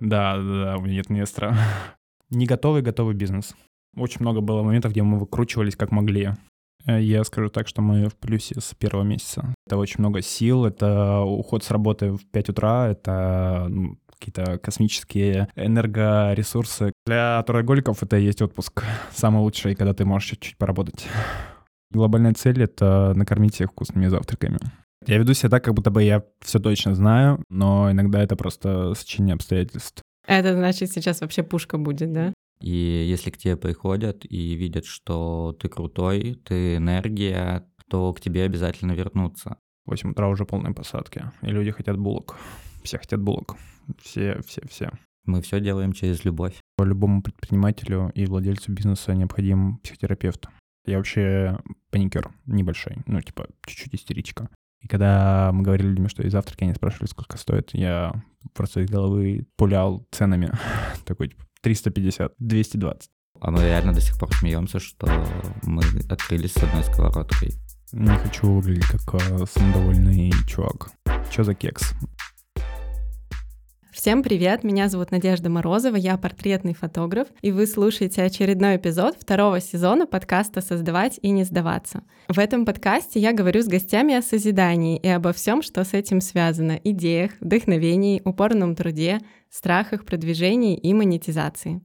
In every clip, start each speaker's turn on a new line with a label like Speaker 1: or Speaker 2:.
Speaker 1: Да, да, да, у меня нет инвестора. Не готовый, готовый бизнес. Очень много было моментов, где мы выкручивались как могли. Э, я скажу так, что мы в плюсе с первого месяца. Это очень много сил, это уход с работы в 5 утра, это ну, какие-то космические энергоресурсы. Для трудоголиков это и есть отпуск. Самый лучший, когда ты можешь чуть-чуть поработать. Глобальная цель — это накормить всех вкусными завтраками. Я веду себя так, как будто бы я все точно знаю, но иногда это просто сочинение обстоятельств.
Speaker 2: Это значит, сейчас вообще пушка будет, да?
Speaker 3: И если к тебе приходят и видят, что ты крутой, ты энергия, то к тебе обязательно вернутся.
Speaker 1: В 8 утра уже полные посадки, и люди хотят булок. Все хотят булок. Все, все, все.
Speaker 3: Мы все делаем через любовь.
Speaker 1: Любому предпринимателю и владельцу бизнеса необходим психотерапевт. Я вообще паникер небольшой, ну, типа, чуть-чуть истеричка. И когда мы говорили людям, что и завтраки, они спрашивали, сколько стоит, я просто из головы пулял ценами. Такой, типа, 350, 220.
Speaker 3: А мы реально до сих пор смеемся, что мы открылись с одной сковородкой.
Speaker 1: Не хочу выглядеть как э, самодовольный чувак. Чё за кекс?
Speaker 2: Всем привет, меня зовут Надежда Морозова, я портретный фотограф, и вы слушаете очередной эпизод второго сезона подкаста «Создавать и не сдаваться». В этом подкасте я говорю с гостями о созидании и обо всем, что с этим связано — идеях, вдохновении, упорном труде, страхах, продвижении и монетизации.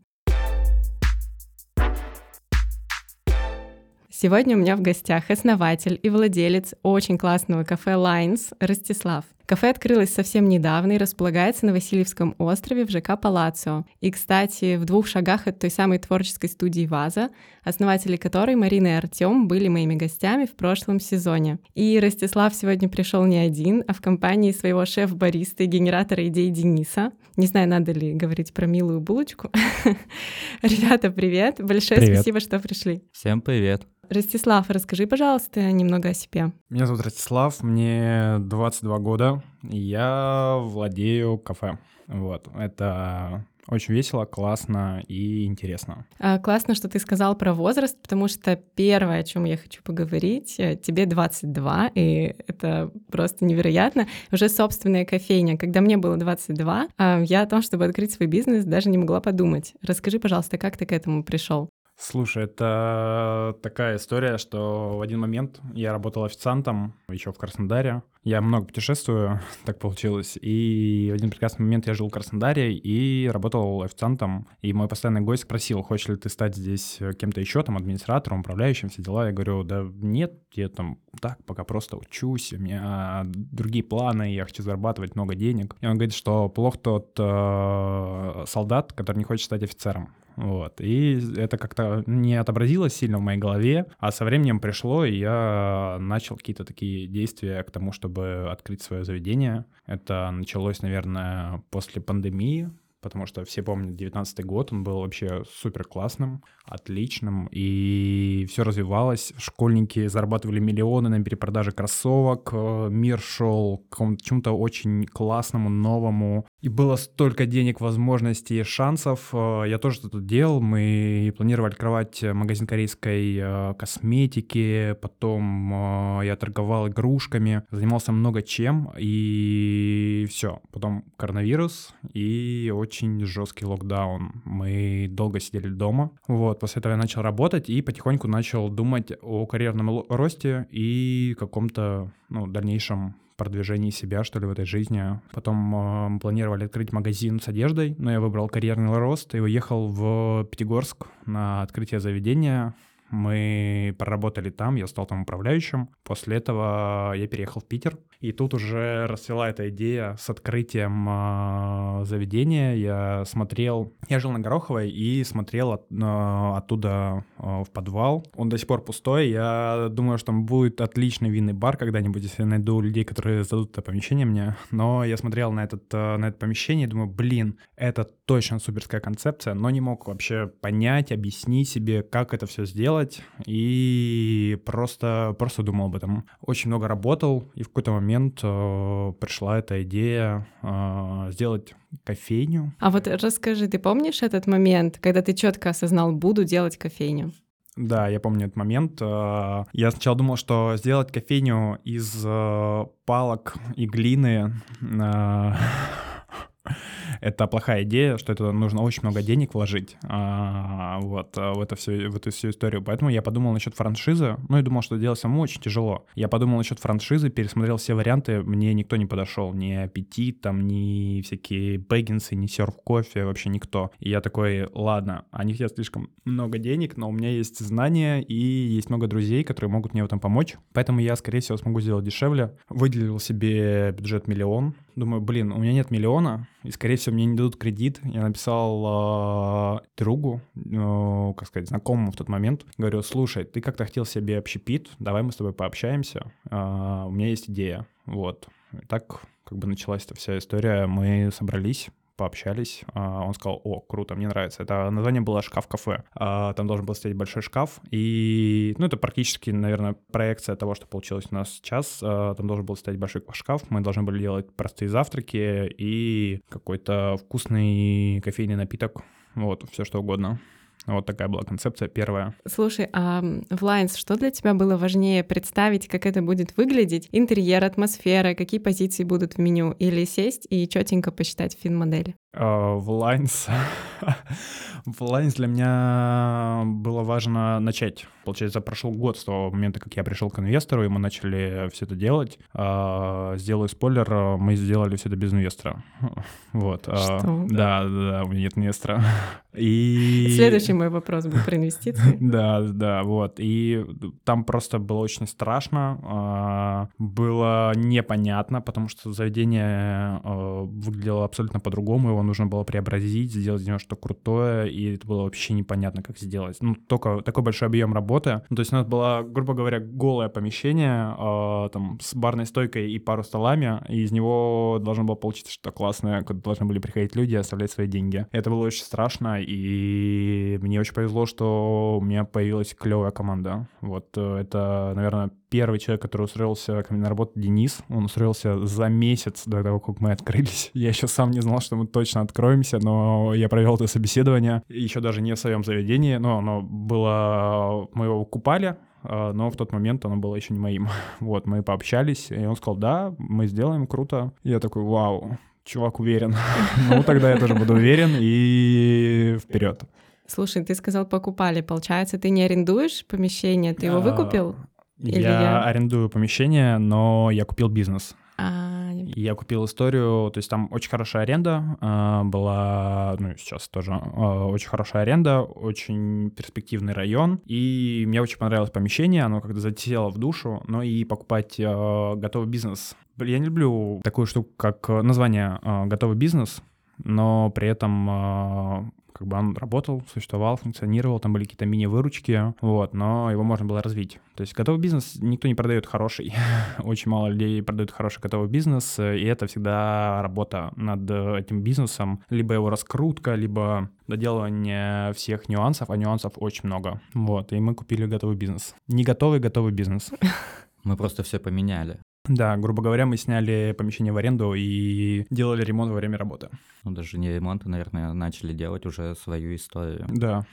Speaker 2: Сегодня у меня в гостях основатель и владелец очень классного кафе Lines Ростислав. Кафе открылось совсем недавно и располагается на Васильевском острове в ЖК Палацио. И, кстати, в двух шагах от той самой творческой студии «Ваза», основатели которой Марина и Артем были моими гостями в прошлом сезоне. И Ростислав сегодня пришел не один, а в компании своего шеф-бариста и генератора идей Дениса. Не знаю, надо ли говорить про милую булочку. Ребята, привет! Большое
Speaker 1: Привет.
Speaker 2: спасибо, что пришли.
Speaker 3: Всем привет.
Speaker 2: Ростислав, расскажи, пожалуйста, немного о себе.
Speaker 1: Меня зовут Ростислав, мне 22 года, я владею кафе. Вот, это очень весело, классно и интересно.
Speaker 2: А, Классно, что ты сказал про возраст, потому что первое, о чем я хочу поговорить, э, тебе 22, и это просто невероятно. Уже собственная кофейня. Когда мне было 22, а, я о том, чтобы открыть свой бизнес, даже не могла подумать. Расскажи, пожалуйста, как ты к этому пришел?
Speaker 1: Слушай, это такая история, что в один момент я работал официантом еще в Краснодаре. Я много путешествую, так получилось. И в один прекрасный момент я жил в Краснодаре и работал официантом. И мой постоянный гость спросил, хочешь ли ты стать здесь кем-то еще, там, администратором, управляющим, все дела. Я говорю, да нет, я там так пока просто учусь, у меня другие планы, я хочу зарабатывать много денег. И он говорит, что плох тот э, солдат, который не хочет стать офицером. Вот. И это как-то не отобразилось сильно в моей голове, а со временем пришло, и я начал какие-то такие действия к тому, чтобы открыть свое заведение. Это началось, наверное, после пандемии, потому что все помнят 19 год, он был вообще супер классным, отличным, и все развивалось. Школьники зарабатывали миллионы на перепродаже кроссовок, э, мир шел к чему-то очень классному, новому, и было столько денег, возможностей, шансов. Э, Я тоже что-то делал. Мы планировали открывать магазин корейской э, косметики. Потом я торговал игрушками. Занимался много чем. И все. Потом коронавирус и очень жесткий локдаун. Мы долго сидели дома. Вот. После этого я начал работать и потихоньку начал думать о карьерном росте и каком-то ну, дальнейшем продвижении себя, что ли, в этой жизни. Потом э, планировали открыть магазин с одеждой, но я выбрал карьерный рост и уехал в Пятигорск на открытие заведения. Мы проработали там, я стал там управляющим. После этого я переехал в Питер. И тут уже расцвела эта идея с открытием э, заведения. Я смотрел... Я жил на Гороховой и смотрел от- э, оттуда э, в подвал. Он до сих пор пустой. Я думаю, что там будет отличный винный бар когда-нибудь, если я найду людей, которые сдадут это помещение мне. Но я смотрел на, этот, э, на это помещение и думаю, блин, это точно суперская концепция, но не мог вообще понять, объяснить себе, как это все сделать. И просто, просто думал об этом. Очень много работал, и в какой-то момент э, пришла эта идея э, сделать кофейню.
Speaker 2: А вот расскажи, ты помнишь этот момент, когда ты четко осознал, буду делать кофейню?
Speaker 1: Да, я помню этот момент. Э, Я сначала думал, что сделать кофейню из э, палок и глины э, это плохая идея, что это нужно очень много денег вложить а, вот в, это все, в эту всю историю. Поэтому я подумал насчет франшизы. Ну, и думал, что делать самому очень тяжело. Я подумал насчет франшизы, пересмотрел все варианты, мне никто не подошел. Ни аппетит, там, ни всякие бэггинсы, ни серф кофе, вообще никто. И я такой, ладно, они хотят слишком много денег, но у меня есть знания и есть много друзей, которые могут мне в этом помочь. Поэтому я, скорее всего, смогу сделать дешевле. Выделил себе бюджет миллион. Думаю, блин, у меня нет миллиона, и, скорее всего, мне не дадут кредит. Я написал э, другу, э, как сказать, знакомому в тот момент. Говорю, слушай, ты как-то хотел себе общепит, давай мы с тобой пообщаемся. Э, у меня есть идея. Вот. И так как бы началась эта вся история. Мы собрались, пообщались. А, он сказал, о, круто, мне нравится. Это название было «Шкаф-кафе». А, там должен был стоять большой шкаф. И, ну, это практически, наверное, проекция того, что получилось у нас сейчас. А, там должен был стоять большой шкаф. Мы должны были делать простые завтраки и какой-то вкусный кофейный напиток. Вот, все что угодно. Вот такая была концепция первая.
Speaker 2: Слушай, а в Lines что для тебя было важнее представить, как это будет выглядеть? Интерьер, атмосфера, какие позиции будут в меню? Или сесть и четенько посчитать фин-модели?
Speaker 1: Uh, в Lines... в Lines для меня было важно начать. Получается, прошел год с того момента, как я пришел к инвестору, и мы начали все это делать. Uh, сделаю спойлер, мы сделали все это без инвестора. Вот.
Speaker 2: Что?
Speaker 1: Да, да, да, у меня нет инвестора. И...
Speaker 2: Следующий мой вопрос был про инвестиции.
Speaker 1: Да, да, вот. И там просто было очень страшно, было непонятно, потому что заведение выглядело абсолютно по-другому, его нужно было преобразить, сделать из него что-то крутое, и это было вообще непонятно, как сделать. Ну, только такой большой объем работы. Ну, то есть у нас было, грубо говоря, голое помещение, э, там, с барной стойкой и пару столами, и из него должно было получиться что-то классное, куда должны были приходить люди и оставлять свои деньги. Это было очень страшно, и мне очень повезло, что у меня появилась клевая команда. Вот э, это, наверное, первый человек, который устроился ко мне на работу, Денис. Он устроился за месяц до того, как мы открылись. Я еще сам не знал, что мы точно откроемся, но я провел это собеседование, еще даже не в своем заведении, но оно было... Мы его купали, а, но в тот момент оно было еще не моим. Вот, мы пообщались, и он сказал, да, мы сделаем, круто. Я такой, вау, чувак уверен. ну, тогда я тоже буду уверен, и вперед.
Speaker 2: Слушай, ты сказал, покупали. Получается, ты не арендуешь помещение, ты его а, выкупил?
Speaker 1: Или я, я арендую помещение, но я купил бизнес. А... Я купил историю, то есть там очень хорошая аренда э, была, ну сейчас тоже э, очень хорошая аренда, очень перспективный район, и мне очень понравилось помещение, оно как-то затеяло в душу, но и покупать э, готовый бизнес. Я не люблю такую штуку, как название э, готовый бизнес, но при этом как бы он работал, существовал, функционировал, там были какие-то мини-выручки, вот, но его можно было развить. То есть готовый бизнес никто не продает хороший. Очень мало людей продают хороший готовый бизнес, и это всегда работа над этим бизнесом, либо его раскрутка, либо доделывание всех нюансов, а нюансов очень много. Вот, и мы купили готовый бизнес. Не готовый, готовый бизнес.
Speaker 3: Мы просто все поменяли.
Speaker 1: Да, грубо говоря, мы сняли помещение в аренду и делали ремонт во время работы.
Speaker 3: Ну, даже не ремонт, а, наверное, начали делать уже свою историю.
Speaker 1: Да.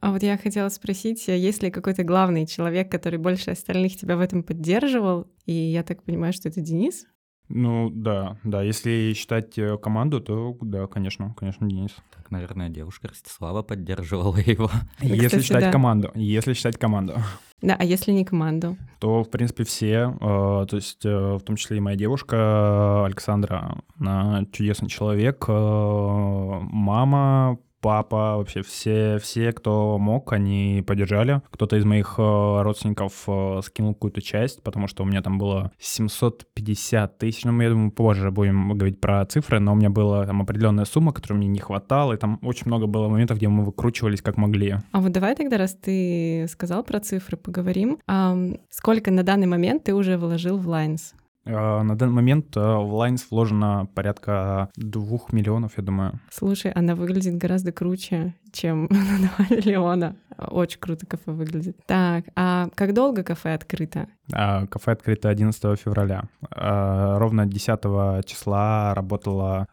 Speaker 2: А вот я хотела спросить, есть ли какой-то главный человек, который больше остальных тебя в этом поддерживал? И я так понимаю, что это Денис?
Speaker 1: Ну да, да. Если считать э, команду, то да, конечно, конечно, Денис.
Speaker 3: Так, наверное, девушка Ростислава поддерживала его.
Speaker 1: Если Кстати, считать да. команду, если считать команду.
Speaker 2: Да, а если не команду?
Speaker 1: То, в принципе, все, э, то есть э, в том числе и моя девушка Александра, она чудесный человек, мама, папа, вообще все, все, кто мог, они поддержали. Кто-то из моих э, родственников э, скинул какую-то часть, потому что у меня там было 750 тысяч. Ну, я думаю, позже будем говорить про цифры, но у меня была там определенная сумма, которой мне не хватало, и там очень много было моментов, где мы выкручивались как могли.
Speaker 2: А вот давай тогда, раз ты сказал про цифры, поговорим. А сколько на данный момент ты уже вложил в Lines?
Speaker 1: А, на данный момент а, в Lines вложено порядка двух миллионов, я думаю.
Speaker 2: Слушай, она выглядит гораздо круче, чем на 2 миллиона. Очень круто кафе выглядит. Так, а как долго кафе открыто?
Speaker 1: А, кафе открыто 11 февраля. Ровно 10 числа работала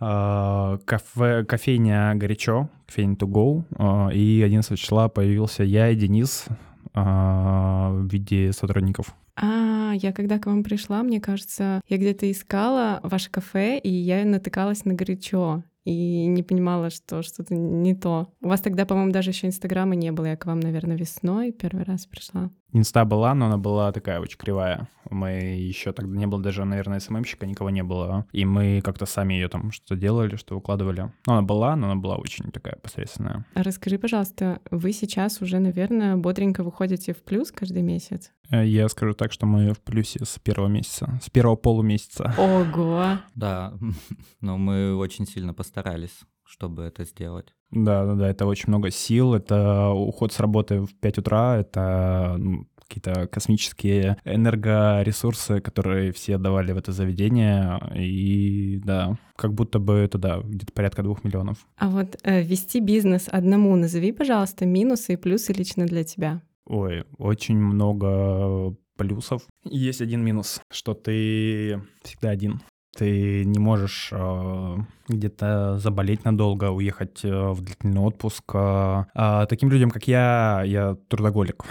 Speaker 1: кафе, кофейня «Горячо», кофейня «To Go», и 11 числа появился я и Денис в виде сотрудников.
Speaker 2: А, я когда к вам пришла, мне кажется, я где-то искала ваше кафе, и я натыкалась на горячо и не понимала, что что-то не то. У вас тогда, по-моему, даже еще Инстаграма не было. Я к вам, наверное, весной первый раз пришла.
Speaker 1: Инста была, но она была такая очень кривая. Мы еще тогда не было даже, наверное, СММщика, никого не было. И мы как-то сами ее там что-то делали, что выкладывали. Ну, она была, но она была очень такая посредственная.
Speaker 2: А расскажи, пожалуйста, вы сейчас уже, наверное, бодренько выходите в плюс каждый месяц?
Speaker 1: Э, я скажу так, что мы в плюсе с первого месяца, с первого полумесяца.
Speaker 2: Ого!
Speaker 3: Да, но мы очень сильно постарались чтобы это сделать.
Speaker 1: Да, да, да, это очень много сил, это уход с работы в 5 утра, это ну, какие-то космические энергоресурсы, которые все давали в это заведение, и да, как будто бы это, да, где-то порядка двух миллионов.
Speaker 2: А вот э, вести бизнес одному, назови, пожалуйста, минусы и плюсы лично для тебя.
Speaker 1: Ой, очень много плюсов. Есть один минус, что ты всегда один. Ты не можешь э, где-то заболеть надолго, уехать э, в длительный отпуск. Э, э, таким людям, как я, я трудоголик.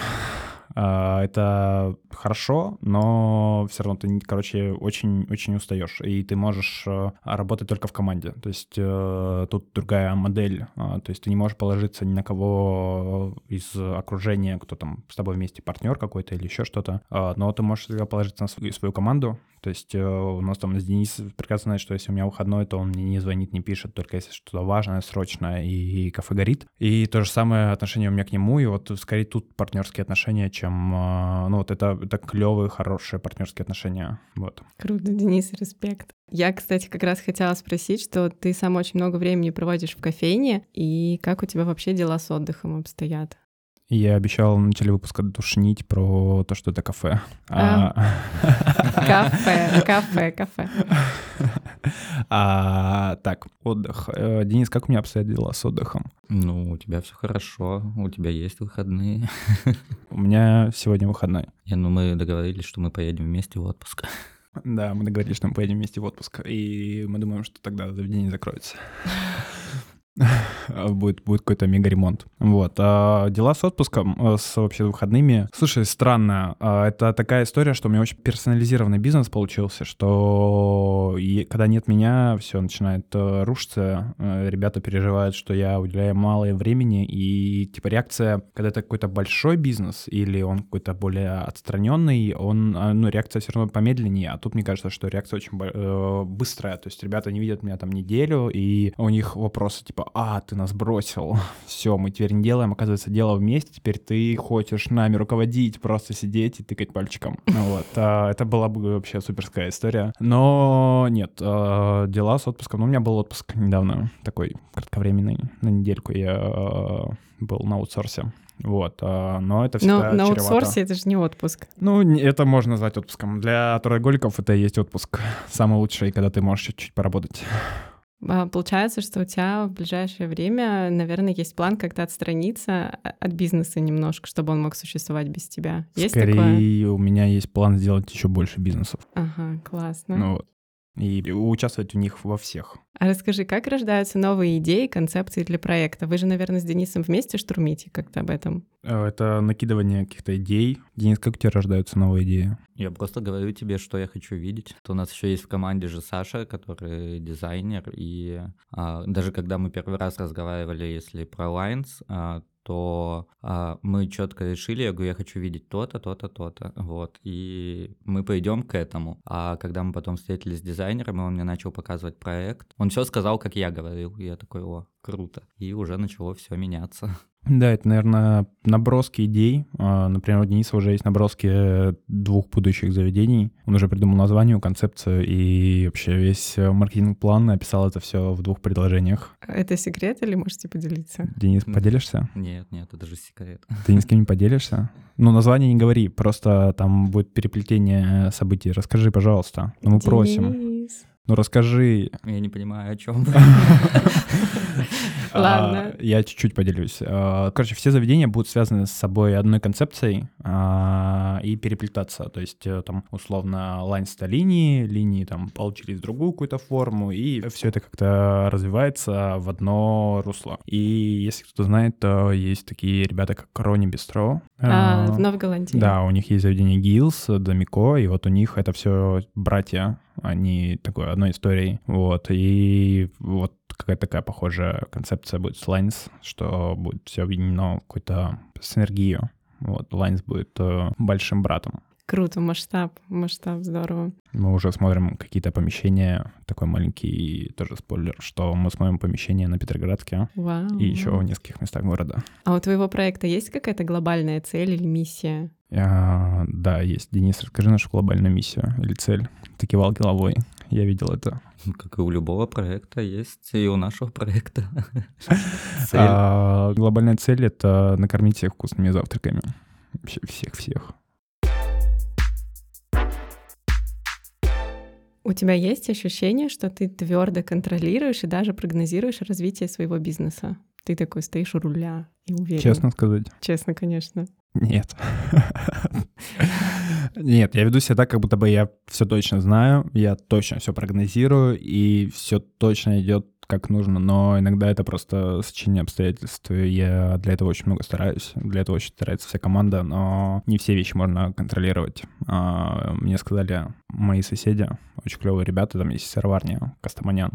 Speaker 1: А, это хорошо, но все равно ты, короче, очень-очень устаешь, и ты можешь э, работать только в команде. То есть э, тут другая модель, то есть ты не можешь положиться ни на кого из окружения, кто там с тобой вместе партнер какой-то или еще что-то, но ты можешь положиться на свою команду. То есть э, у нас там Денис прекрасно знает, что если у меня выходной, то он мне не звонит, не пишет, только если что-то важное, срочное, и кафе горит. И то же самое отношение у меня к нему, и вот скорее тут партнерские отношения, чем а, ну вот это, это клевые, хорошие партнерские отношения, вот.
Speaker 2: Круто, Денис, респект. Я, кстати, как раз хотела спросить, что ты сам очень много времени проводишь в кофейне, и как у тебя вообще дела с отдыхом обстоят?
Speaker 1: Я обещал в начале выпуска душнить про то, что это кафе.
Speaker 2: А. А. Кафе, кафе, кафе.
Speaker 1: А, так, отдых. Э, Денис, как у меня обстоят дела с отдыхом?
Speaker 3: Ну, у тебя все хорошо, у тебя есть выходные.
Speaker 1: У меня сегодня выходной.
Speaker 3: Я, ну, мы договорились, что мы поедем вместе в отпуск.
Speaker 1: Да, мы договорились, что мы поедем вместе в отпуск, и мы думаем, что тогда заведение закроется. Будет, будет какой-то мега-ремонт. Вот. А дела с отпуском, э, с вообще выходными. Слушай, странно. А, это такая история, что у меня очень персонализированный бизнес получился, что когда нет меня, все начинает э, рушиться. Э, ребята переживают, что я уделяю мало времени, и типа реакция, когда это какой-то большой бизнес или он какой-то более отстраненный, он, ну, реакция все равно помедленнее, а тут мне кажется, что реакция очень быстрая, то есть ребята не видят меня там неделю, и у них вопросы типа, а, ты нас бросил, все, мы теперь не делаем, оказывается, дело вместе, теперь ты хочешь нами руководить, просто сидеть и тыкать пальчиком. Вот, а, это была бы вообще суперская история. Но нет, а, дела с отпуском, ну, у меня был отпуск недавно, такой кратковременный, на недельку я а, был на аутсорсе. Вот, но это всегда
Speaker 2: Но на аутсорсе это же не отпуск.
Speaker 1: Ну, это можно назвать отпуском. Для трудоголиков это и есть отпуск. Самый лучший, когда ты можешь чуть-чуть поработать.
Speaker 2: А, получается, что у тебя в ближайшее время, наверное, есть план как-то отстраниться от бизнеса немножко, чтобы он мог существовать без тебя. Есть
Speaker 1: Скорее,
Speaker 2: такое?
Speaker 1: у меня есть план сделать еще больше бизнесов.
Speaker 2: Ага, классно.
Speaker 1: Ну вот. И участвовать в них во всех.
Speaker 2: А расскажи, как рождаются новые идеи, концепции для проекта? Вы же, наверное, с Денисом вместе штурмите как-то об этом.
Speaker 1: Э, это накидывание каких-то идей. Денис, как у тебя рождаются новые идеи?
Speaker 3: Я просто говорю тебе, что я хочу видеть. То у нас еще есть в команде же Саша, который дизайнер, и а, даже когда мы первый раз разговаривали, если про Lines, а, то а, мы четко решили, я говорю, я хочу видеть то-то, то-то, то-то, вот, и мы пойдем к этому. А когда мы потом встретились с дизайнером, и он мне начал показывать проект, он все сказал, как я говорил, и я такой, о, круто. И уже начало все меняться.
Speaker 1: Да, это, наверное, наброски идей. А, например, у Дениса уже есть наброски двух будущих заведений. Он уже придумал название, концепцию и вообще весь маркетинг-план написал это все в двух предложениях.
Speaker 2: Это секрет или можете поделиться?
Speaker 1: Денис, поделишься?
Speaker 3: Нет, нет, это же секрет.
Speaker 1: Ты ни с кем не поделишься? Ну, название не говори, просто там будет переплетение событий. Расскажи, пожалуйста. Ну, мы
Speaker 2: Денис.
Speaker 1: просим. Ну расскажи.
Speaker 3: Я не понимаю, о чем.
Speaker 2: Ладно.
Speaker 1: А, Я чуть-чуть поделюсь. А, Короче, все заведения будут связаны с собой одной концепцией а, и переплетаться. То есть э, там условно лайн ста линии, линии там получились другую какую-то форму, и все это как-то развивается в одно русло. И если кто знает, то есть такие ребята, как Рони Бистро.
Speaker 2: А, в Новой Голландии.
Speaker 1: Да, у них есть заведение Гилс, Домико, и вот у них это все братья, они такой одной историей. Вот, и вот какая-то такая похожая концепция будет с Lines, что будет все объединено в какую-то синергию. Вот, Lines будет э, большим братом.
Speaker 2: Круто, масштаб, масштаб, здорово.
Speaker 1: Мы уже смотрим какие-то помещения, такой маленький тоже спойлер, что мы смотрим помещения на Петроградке
Speaker 2: Вау.
Speaker 1: и еще в нескольких местах города.
Speaker 2: А у твоего проекта есть какая-то глобальная цель или миссия?
Speaker 1: А, да, есть. Денис, расскажи нашу глобальную миссию или цель. Ты кивал головой, я видел это.
Speaker 3: Как и у любого проекта, есть и у нашего проекта. Цель.
Speaker 1: А, глобальная цель — это накормить всех вкусными завтраками. Вообще всех-всех.
Speaker 2: У тебя есть ощущение, что ты твердо контролируешь и даже прогнозируешь развитие своего бизнеса? Ты такой стоишь у руля и уверен.
Speaker 1: Честно сказать,
Speaker 2: Честно, конечно.
Speaker 1: нет. Нет, я веду себя так, как будто бы я все точно знаю, я точно все прогнозирую, и все точно идет как нужно, но иногда это просто сочинение обстоятельств. и Я для этого очень много стараюсь, для этого очень старается вся команда, но не все вещи можно контролировать. А, Мне сказали мои соседи, очень клевые ребята, там есть серварня, Кастаманян,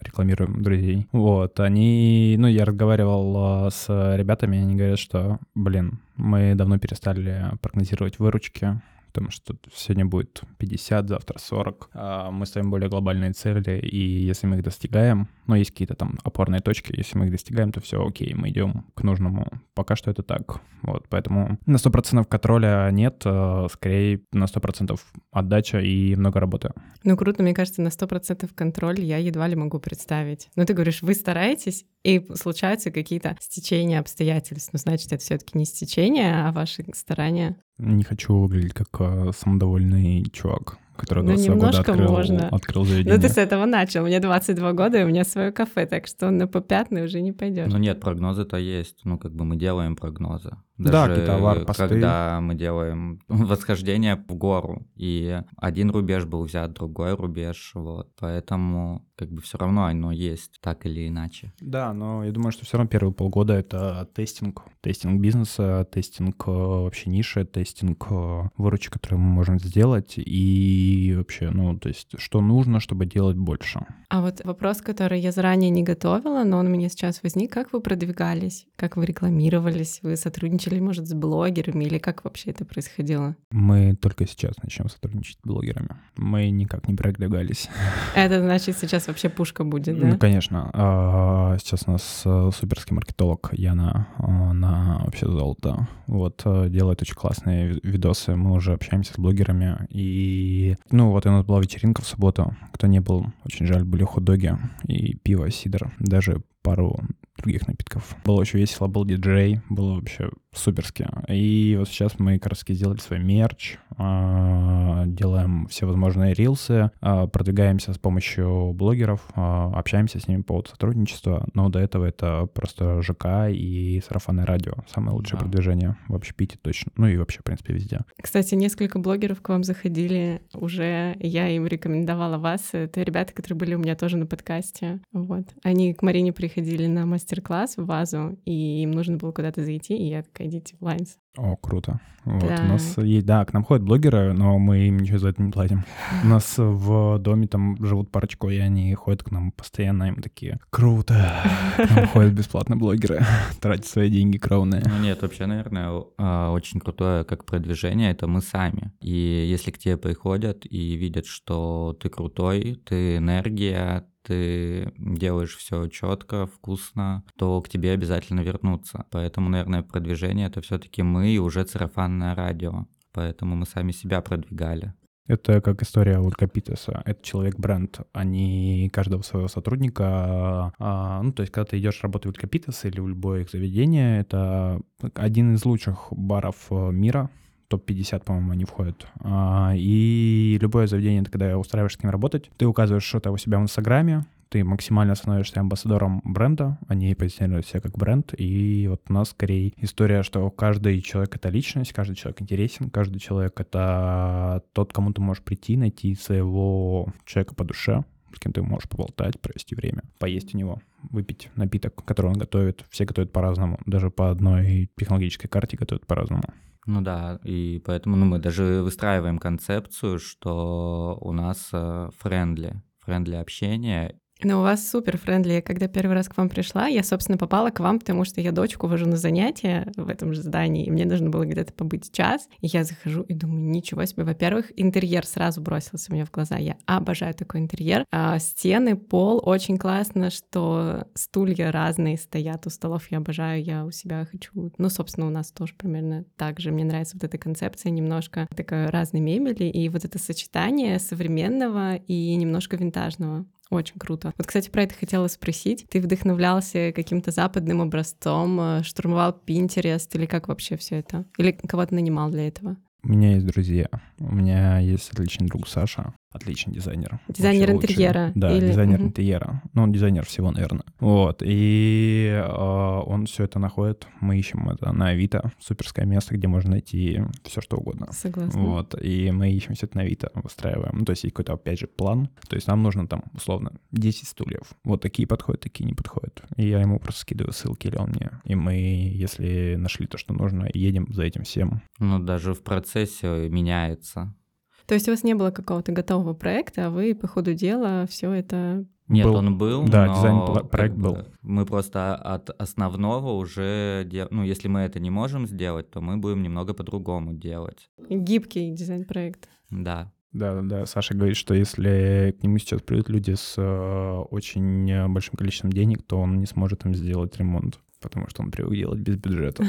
Speaker 1: рекламируем друзей. Вот, они, ну, я разговаривал а, с ребятами, они говорят, что, блин, мы давно перестали прогнозировать выручки, потому что сегодня будет 50, завтра 40. А Мы ставим более глобальные цели, и если мы их достигаем, ну, есть какие-то там опорные точки, если мы их достигаем, то все окей, мы идем к нужному. Пока что это так. Вот, поэтому на 100% контроля нет, а, скорее на 100% отдача и много работы.
Speaker 2: Ну, круто, мне кажется, на 100% контроль я едва ли могу представить. Но ты говоришь, вы стараетесь, и случаются какие-то стечения обстоятельств. Ну, значит, это все таки не стечение, а ваши старания.
Speaker 1: Не хочу выглядеть как а, самодовольный чувак, который
Speaker 2: Ну,
Speaker 1: 22 года
Speaker 2: немножко
Speaker 1: открыл,
Speaker 2: можно.
Speaker 1: открыл
Speaker 2: Ну,
Speaker 1: заведение.
Speaker 2: ты с этого начал. Мне 22 года, и у меня свое кафе, так что на попятный уже не пойдешь.
Speaker 3: Ну нет, прогнозы-то есть. Ну, как бы мы делаем прогнозы.
Speaker 1: Да,
Speaker 3: Даже
Speaker 1: какие-то авар-посты.
Speaker 3: когда мы делаем восхождение в гору, и один рубеж был взят, другой рубеж, вот. Поэтому как бы все равно оно есть, так или иначе.
Speaker 1: Да, но я думаю, что все равно первые полгода это тестинг. Тестинг бизнеса, тестинг э, вообще ниши, тестинг э, выручек, которые мы можем сделать, и вообще, ну, то есть, что нужно, чтобы делать больше.
Speaker 2: А вот вопрос, который я заранее не готовила, но он у меня сейчас возник. Как вы продвигались? Как вы рекламировались? Вы сотрудничали, может, с блогерами? Или как вообще это происходило?
Speaker 1: Мы только сейчас начнем сотрудничать с блогерами. Мы никак не продвигались.
Speaker 2: Это значит, сейчас вообще пушка будет, да?
Speaker 1: Ну, конечно. А, Сейчас у нас э, суперский маркетолог Яна э, на вообще золото. Вот, э, делает очень классные ви- видосы. Мы уже общаемся с блогерами. И, ну, вот у нас была вечеринка в субботу. Кто не был, очень жаль, были хот-доги и пиво, сидр. Даже пару других напитков. Было очень весело, был диджей, было вообще суперски. И вот сейчас мы как раз сделали свой мерч, а, делаем всевозможные рилсы, а, продвигаемся с помощью блогеров, а, общаемся с ними по поводу сотрудничества, но до этого это просто ЖК и сарафанное радио. Самое лучшее
Speaker 3: Да.
Speaker 1: продвижение в общепите точно. Ну и вообще, в принципе, везде.
Speaker 2: Кстати, несколько блогеров к вам заходили уже. Я им рекомендовала вас. Это ребята, которые были у меня тоже на подкасте. Вот. Они к Марине приходили на мастер-класс в Вазу, и им нужно было куда-то зайти, и я такая, идите в Лайнс.
Speaker 1: О, круто. Вот,
Speaker 2: Так.
Speaker 1: у нас есть, да, к нам ходят блогеры, но мы им ничего за это не платим. У нас в доме там живут парочку, и они ходят к нам постоянно, им такие, круто, к нам ходят бесплатно блогеры, тратят свои деньги кровные.
Speaker 3: Ну нет, вообще, наверное, а, очень крутое как продвижение это мы сами. И если к тебе приходят и видят, что ты крутой, ты энергия, ты делаешь все четко, вкусно, то к тебе обязательно вернутся. Поэтому, наверное, продвижение это все-таки мы и уже сарафанное радио. Поэтому мы сами себя продвигали.
Speaker 1: Это как история Улька Питеса. Это человек-бренд, а не каждого своего сотрудника. А, ну, то есть, когда ты идешь работать в Улька Питес или в любое их заведение, это один из лучших баров э, мира. топ-50, по-моему, они входят. А, и любое заведение, ты, когда устраиваешься с ним работать, ты указываешь что-то у себя в Инстаграме, ты максимально становишься амбассадором бренда, они позиционируют себя как бренд, и вот у нас скорее история, что каждый человек — это личность, каждый человек интересен, каждый человек — это тот, кому ты можешь прийти, найти своего человека по душе, с кем ты можешь поболтать, провести время, поесть у него, выпить напиток, который он готовит. Все готовят по-разному, даже по одной технологической карте готовят по-разному.
Speaker 3: Ну да, и поэтому ну, мы даже выстраиваем концепцию, что у нас friendly, friendly общение,
Speaker 2: ну, у вас супер friendly. Когда первый раз к вам пришла, я, собственно, попала к вам, потому что я дочку вожу на занятия в этом же здании, и мне нужно было где-то побыть час. И я захожу и думаю, ничего себе. Во-первых, интерьер сразу бросился мне в глаза. Я обожаю такой интерьер. А стены, пол очень классно, что стулья разные стоят у столов. Я обожаю, я у себя хочу. Ну, собственно, у нас тоже примерно так же. Мне нравится вот эта концепция немножко такой разной мебели и вот это сочетание современного и немножко винтажного. Очень круто. Вот, кстати, про это хотела спросить. Ты вдохновлялся каким-то западным образцом, э, штурмовал Пинтерест или как вообще все это? Или кого-то нанимал для этого?
Speaker 1: У меня есть друзья. У меня есть отличный друг Саша отличный дизайнер.
Speaker 2: Дизайнер интерьера.
Speaker 1: Да, или... дизайнер угу. интерьера. Ну, он дизайнер всего, наверное. Вот. И э, он все это находит. Мы ищем это на Авито. Суперское место, где можно найти все, что угодно.
Speaker 2: Согласна.
Speaker 1: Вот. И мы ищем все это на Авито, выстраиваем. Ну, то есть есть какой-то, опять же, план. То есть нам нужно там, условно, 10 стульев. Вот такие подходят, такие не подходят. И я ему просто скидываю ссылки, или он мне. И мы, если нашли то, что нужно, едем за этим всем.
Speaker 3: Ну, даже в процессе меняется
Speaker 2: то есть у вас не было какого-то готового проекта, а вы по ходу дела все это
Speaker 3: нет, был. он был.
Speaker 1: Да, дизайн проект был.
Speaker 3: Мы просто от основного уже, дел... ну, если мы это не можем сделать, то мы будем немного по-другому делать.
Speaker 2: Гибкий дизайн-проект.
Speaker 3: Да.
Speaker 1: Да, да, Саша говорит, что если к нему сейчас придут люди с э, очень большим количеством денег, то он не сможет им сделать ремонт, потому что он привык делать без бюджета.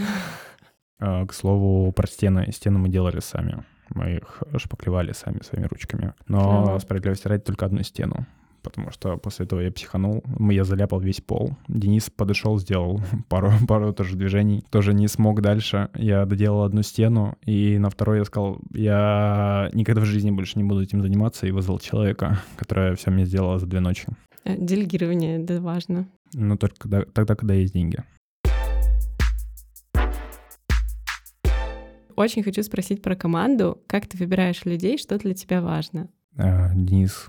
Speaker 1: Э, к слову, про стены. Стены мы делали сами. Мы их шпаклевали сами своими ручками. Но mm справедливости ради только одну стену потому что после этого я психанул, я заляпал весь пол. Денис подошел, сделал пару, пару тоже движений, тоже не смог дальше. Я доделал одну стену, и на второй я сказал, я никогда в жизни больше не буду этим заниматься, и вызвал человека, которая все мне сделала за две ночи.
Speaker 2: Делегирование, это важно.
Speaker 1: Ну, только когда, тогда, когда есть деньги.
Speaker 2: Очень хочу спросить про команду. Как ты выбираешь людей, что для тебя важно?
Speaker 1: А, Денис,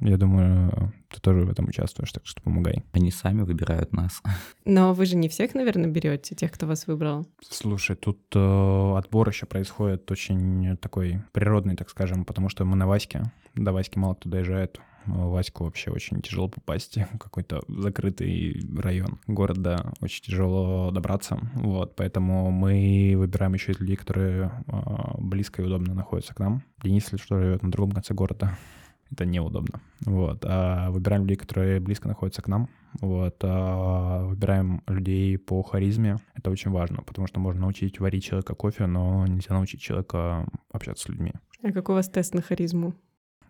Speaker 1: я думаю, ты тоже в этом участвуешь, так что помогай.
Speaker 3: Они сами выбирают нас.
Speaker 2: Но вы же не всех, наверное, берете, тех, кто вас выбрал.
Speaker 1: Слушай, тут э, отбор еще происходит очень такой природный, так скажем, потому что мы на Ваське. До Васьки мало кто доезжает. Ваську вообще очень тяжело попасть в какой-то закрытый район города, очень тяжело добраться, вот, поэтому мы выбираем еще из людей, которые э, близко и удобно находятся к нам. Денис, если что, живет на другом конце города, это неудобно. Вот. А выбираем людей, которые близко находятся к нам. Вот. А выбираем людей по харизме. Это очень важно, потому что можно научить варить человека кофе, но нельзя научить человека общаться с людьми.
Speaker 2: А какой у вас тест на харизму?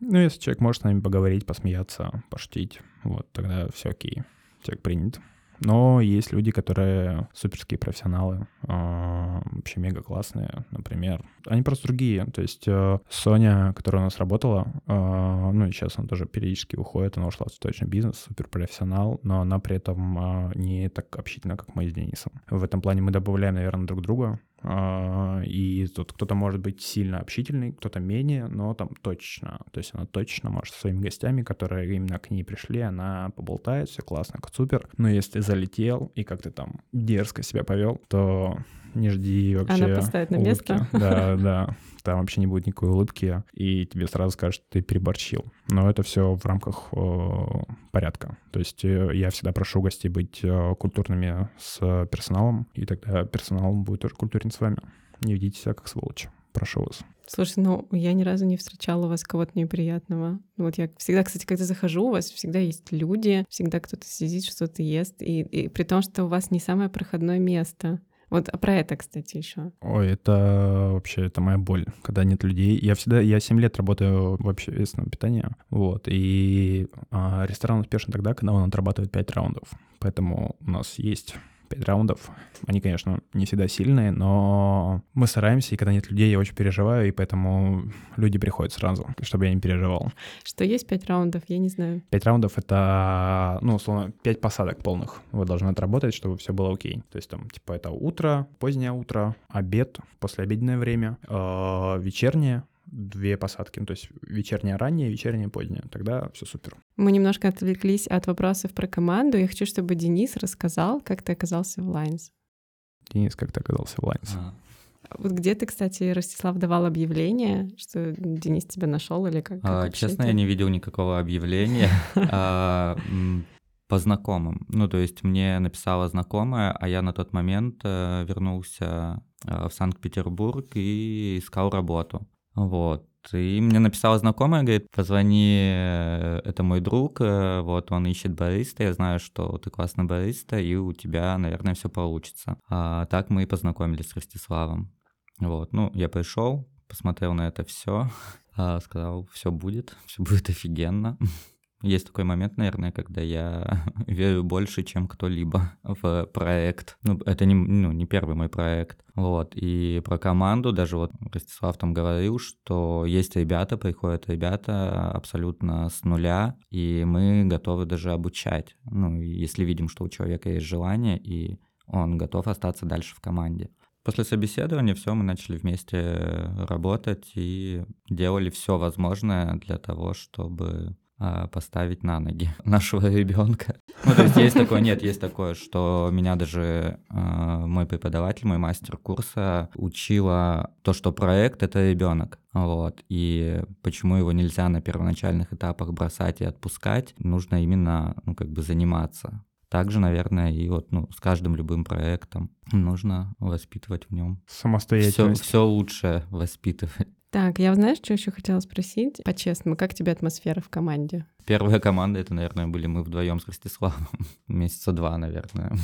Speaker 1: Ну, если человек может с нами поговорить, посмеяться, пошутить, вот, тогда все окей, человек принят. Но есть люди, которые суперские профессионалы, а, вообще мега классные, например. Они просто другие. То есть э, Соня, которая у нас работала, а, ну и сейчас она тоже периодически уходит, она ушла в цветочный бизнес, суперпрофессионал, но она при этом а, не так общительна, как мы с Денисом. В этом плане мы добавляем, наверное, друг друга. И тут кто-то может быть сильно общительный, кто-то менее, но там точно. То есть она точно может со своими гостями, которые именно к ней пришли, она поболтает, все классно, супер. Но если залетел и как-то там дерзко себя повел, то не жди вообще
Speaker 2: Она поставит на улыбки. место.
Speaker 1: Да, да. Там вообще не будет никакой улыбки, и тебе сразу скажут, что ты переборчил. Но это все в рамках э, порядка. То есть э, я всегда прошу гостей быть э, культурными с персоналом, и тогда персонал будет тоже культурен с вами. Не ведите себя как сволочи. Прошу вас.
Speaker 2: Слушай, ну я ни разу не встречала у вас кого-то неприятного. Вот я всегда, кстати, когда захожу, у вас всегда есть люди, всегда кто-то сидит, что-то ест, и, и при том, что у вас не самое проходное место. Вот а про это, кстати, еще.
Speaker 1: Ой, это вообще, это моя боль, когда нет людей. Я всегда, я 7 лет работаю в общественном питании, вот, и а, ресторан успешен тогда, когда он отрабатывает 5 раундов. Поэтому у нас есть пять раундов. Они, конечно, не всегда сильные, но мы стараемся, и когда нет людей, я очень переживаю, и поэтому люди приходят сразу, чтобы я не переживал.
Speaker 2: Что есть пять раундов, я не знаю.
Speaker 1: Пять раундов — это, ну, условно, пять посадок полных вы должны отработать, чтобы все было окей. То есть там, типа, это утро, позднее утро, обед, послеобеденное время, э, вечернее, две посадки, ну, то есть вечерняя ранняя, вечерняя поздняя, тогда все супер.
Speaker 2: Мы немножко отвлеклись от вопросов про команду. Я хочу, чтобы Денис рассказал, как ты оказался в Lines.
Speaker 1: Денис, как ты оказался в Lines? А.
Speaker 2: Вот где ты, кстати, Ростислав давал объявление, что Денис тебя нашел или как?
Speaker 3: как а, честно, это? я не видел никакого объявления. А, по знакомым. Ну, то есть мне написала знакомая, а я на тот момент э, вернулся э, в Санкт-Петербург и искал работу. Вот. И мне написала знакомая, говорит, позвони, э, это мой друг, э, вот он ищет бариста, я знаю, что ты классный бариста, и у тебя, наверное, все получится. А так мы и познакомились с Ростиславом. Вот, ну, я пришел, посмотрел на это все, а, сказал, все будет, все будет офигенно. Есть такой момент, наверное, когда я верю больше, чем кто-либо в проект. Ну, это не, ну, не первый мой проект. Вот. И про команду даже вот Ростислав там говорил, что есть ребята, приходят ребята абсолютно с нуля, и мы готовы даже обучать. Ну, если видим, что у человека есть желание, и он готов остаться дальше в команде. После собеседования все, мы начали вместе работать и делали все возможное для того, чтобы поставить на ноги нашего ребенка. Ну, то есть есть такое, нет, есть такое, что меня даже э, мой преподаватель, мой мастер курса учила то, что проект — это ребенок. Вот. И почему его нельзя на первоначальных этапах бросать и отпускать, нужно именно, ну, как бы заниматься. Также, наверное, и вот ну, с каждым любым проектом нужно воспитывать в нем.
Speaker 1: Самостоятельность.
Speaker 3: Все, все лучше воспитывать.
Speaker 2: Так, я знаешь, что еще хотела спросить? По-честному, как тебе атмосфера в команде?
Speaker 3: Первая команда, это, наверное, были мы вдвоем с Ростиславом. Месяца два, наверное.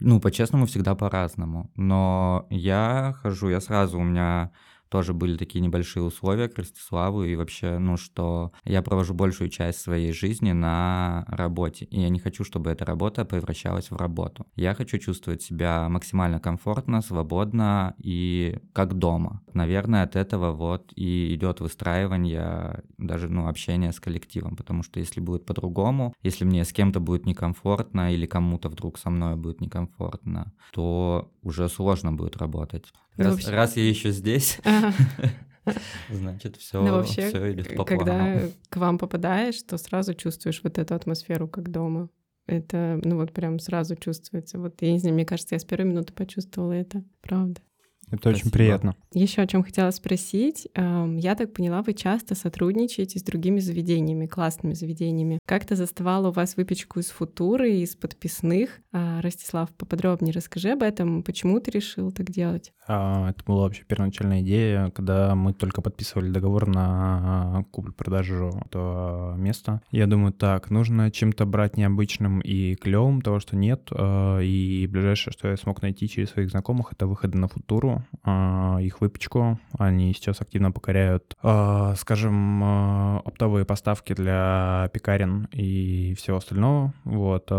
Speaker 3: Ну, по-честному, всегда по-разному. Но я хожу, я сразу, у меня тоже были такие небольшие условия к Ростиславу, и вообще, ну, что я провожу большую часть своей жизни на работе, и я не хочу, чтобы эта работа превращалась в работу. Я хочу чувствовать себя максимально комфортно, свободно и как дома. Наверное, от этого вот и идет выстраивание даже, ну, общения с коллективом, потому что если будет по-другому, если мне с кем-то будет некомфортно или кому-то вдруг со мной будет некомфортно, то уже сложно будет работать. Ну, раз, вообще... раз я еще здесь, значит, все,
Speaker 2: ну, вообще,
Speaker 3: все идет по
Speaker 2: когда
Speaker 3: плану.
Speaker 2: к вам попадаешь, то сразу чувствуешь вот эту атмосферу, как дома. Это, ну вот прям сразу чувствуется. Вот я не знаю, мне кажется, я с первой минуты почувствовала это, правда.
Speaker 1: Это Спасибо. очень приятно.
Speaker 2: Еще о чем хотела спросить. Я так поняла, вы часто сотрудничаете с другими заведениями, классными заведениями. Как-то заставала у вас выпечку из футуры, из подписных. А, Ростислав, поподробнее расскажи об этом. Почему ты решил так делать?
Speaker 1: А, это была вообще первоначальная идея, когда мы только подписывали договор на куплю-продажу этого места. Я думаю, так, нужно чем-то брать необычным и клевым, того, что нет. А, и ближайшее, что я смог найти через своих знакомых, это выходы на футуру а, их выпечку. Они сейчас активно покоряют, а, скажем, а, оптовые поставки для пекарен и всего остального. Вот.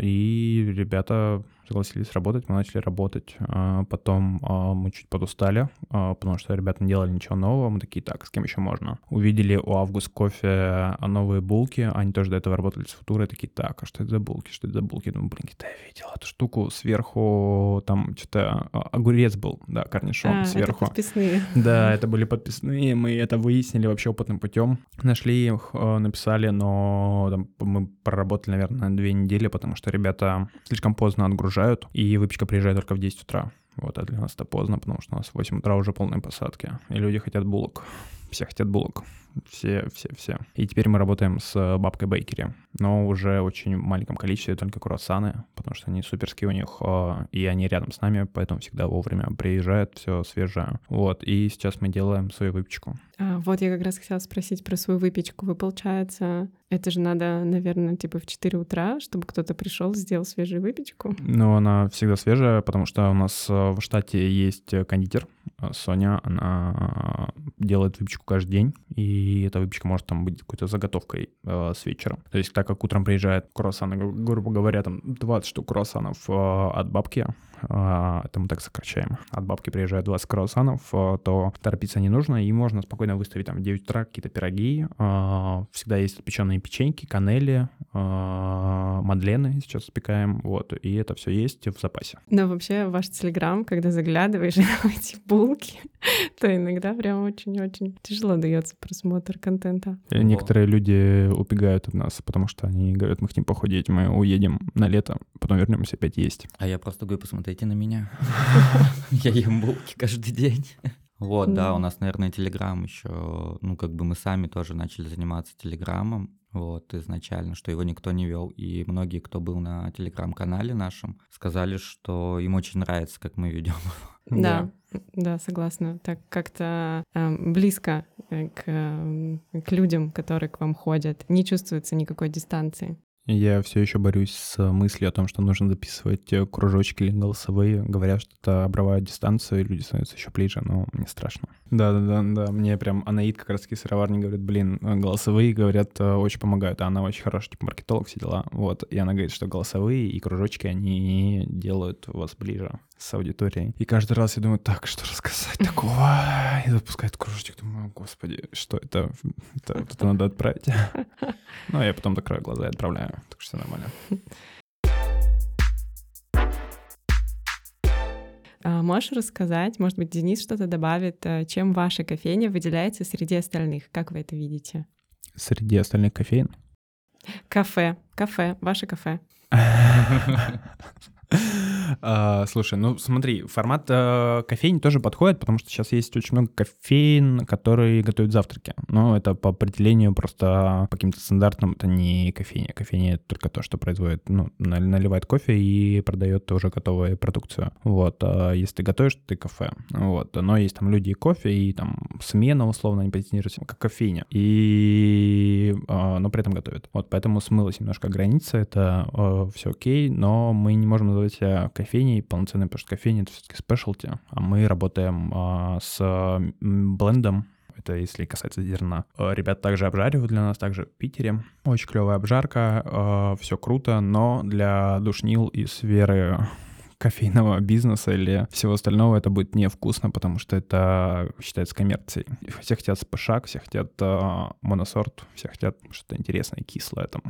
Speaker 1: И ребята согласились работать, мы начали работать. А, потом а, мы чуть подустали, а, потому что ребята не делали ничего нового. Мы такие, так, с кем еще можно? Увидели у Август кофе новые булки, они тоже до этого работали с Футурой, такие, так, а что это за булки, что это за булки? Думаю, блин, где я видел эту штуку сверху, там что-то огурец был, да, корнишон а, сверху.
Speaker 2: Это подписные.
Speaker 1: Да, это были подписные, мы это выяснили вообще опытным путем. Нашли их, написали, но там, мы проработали, наверное, две недели, потому что ребята слишком поздно отгружали загружают, и выпечка приезжает только в 10 утра. Вот, а для нас это поздно, потому что у нас в 8 утра уже полные посадки, и люди хотят булок. Все хотят булок. Все, все, все. И теперь мы работаем с бабкой Бейкери, но уже в очень маленьком количестве, только круассаны, потому что они суперские у них, а, и они рядом с нами, поэтому всегда вовремя приезжают, все свежее. Вот, и сейчас мы делаем свою выпечку.
Speaker 2: А, вот я как раз хотела спросить про свою выпечку. Вы, получается, это же надо, наверное, типа в 4 утра, чтобы кто-то пришел, сделал свежую выпечку?
Speaker 1: Ну, она всегда свежая, потому что у нас в штате есть кондитер, Соня, она делает выпечку каждый день, и эта выпечка может там быть какой-то заготовкой э, с вечера. То есть так как утром приезжает круассаны, грубо говоря, там 20 штук круассанов э, от бабки, э, это мы так сокращаем, от бабки приезжает 20 круассанов, э, то торопиться не нужно, и можно спокойно выставить там в 9 утра какие-то пироги, э, всегда есть печеные печеньки, канели, э, мадлены сейчас спекаем, вот, и это все есть в запасе.
Speaker 2: Но вообще ваш телеграм, когда заглядываешь в булки, то иногда прям очень-очень тяжело дается просмотр контента.
Speaker 1: И Некоторые люди убегают от нас, потому что они говорят, мы хотим похудеть, мы уедем на лето, потом вернемся опять есть.
Speaker 3: А я просто говорю, посмотрите на меня. Я ем булки каждый день. Вот, да, у нас, наверное, Телеграм еще, ну, как бы мы сами тоже начали заниматься Телеграмом, вот, изначально, что его никто не вел. И многие, кто был на Телеграм-канале нашем, сказали, что им очень нравится, как мы ведем его.
Speaker 2: Да, да, согласна. Так как-то э, близко э, к, э, к людям, которые к вам ходят. Не чувствуется никакой дистанции.
Speaker 1: Я все еще борюсь с мыслью о том, что нужно записывать э, кружочки или голосовые. Говорят, что это обрывает дистанцию, и люди становятся еще ближе, но мне страшно. Да-да-да, да. Мне прям Анаид как раз таки сыроварник говорит, блин, э, голосовые, говорят, э, очень помогают. А она очень хороший, типа, маркетолог, все дела. Вот. И она говорит, что голосовые и кружочки, они делают вас ближе с аудиторией. И каждый раз я думаю, так, что рассказать такого? И запускает кружочек, думаю, господи, что это? Это, это надо отправить. Ну, я потом закрою глаза и отправляю, так что все нормально.
Speaker 2: А можешь рассказать, может быть, Денис что-то добавит, э, чем ваша кофейня выделяется среди остальных? Как вы это видите?
Speaker 1: Среди остальных кофеин?
Speaker 2: Кафе, кафе, ваше кафе.
Speaker 1: А, слушай, ну смотри, формат э, кофейни тоже подходит, потому что сейчас есть очень много кофеин, которые готовят завтраки. Но это по определению просто по каким-то стандартам это не кофейня. Кофейня — это только то, что производит, ну, наливает кофе и продает уже готовую продукцию. Вот. А если ты готовишь, то ты кафе. Вот. Но есть там люди и кофе, и там смена, условно, они позиционируются как кофейня. И... А, но при этом готовят. Вот, поэтому смылась немножко граница, это э, все окей, но мы не можем назвать себя кофейней полноценной, потому что кофейня — это все-таки спешлти, а мы работаем а, с блендом, это если касается зерна. А, ребят также обжаривают для нас, также в Питере. Очень клевая обжарка, а, все круто, но для душнил и сферы кофейного бизнеса или всего остального это будет невкусно, потому что это считается коммерцией. Все хотят спешак, все хотят э, моносорт, все хотят что-то интересное, кислое, там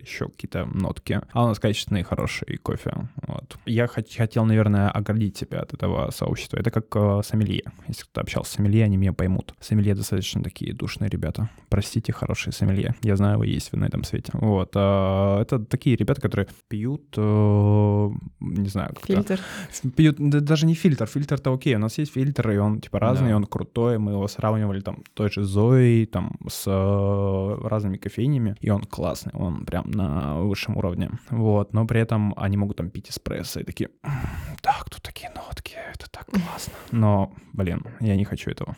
Speaker 1: еще, какие-то нотки. А у нас качественный, хороший кофе. Вот. Я хот- хотел, наверное, оградить себя от этого сообщества. Это как э, сомелье. Если кто-то общался с сомелье, они меня поймут. Сомелье достаточно такие душные ребята. Простите, хорошие сомелье. Я знаю, вы есть вы на этом свете. Вот. Э, это такие ребята, которые пьют, э, не знаю, как
Speaker 2: Фильтр.
Speaker 1: Пьют, да, даже не фильтр, фильтр-то окей, у нас есть фильтр, и он типа разный,
Speaker 3: Да.
Speaker 1: он крутой, мы его сравнивали там той же Зоей, там с э, разными кофейнями, и он классный, он прям на высшем уровне, вот, но при этом они могут там пить эспрессо и такие, «М, так, тут такие нотки, это так классно, но, блин, я не хочу этого.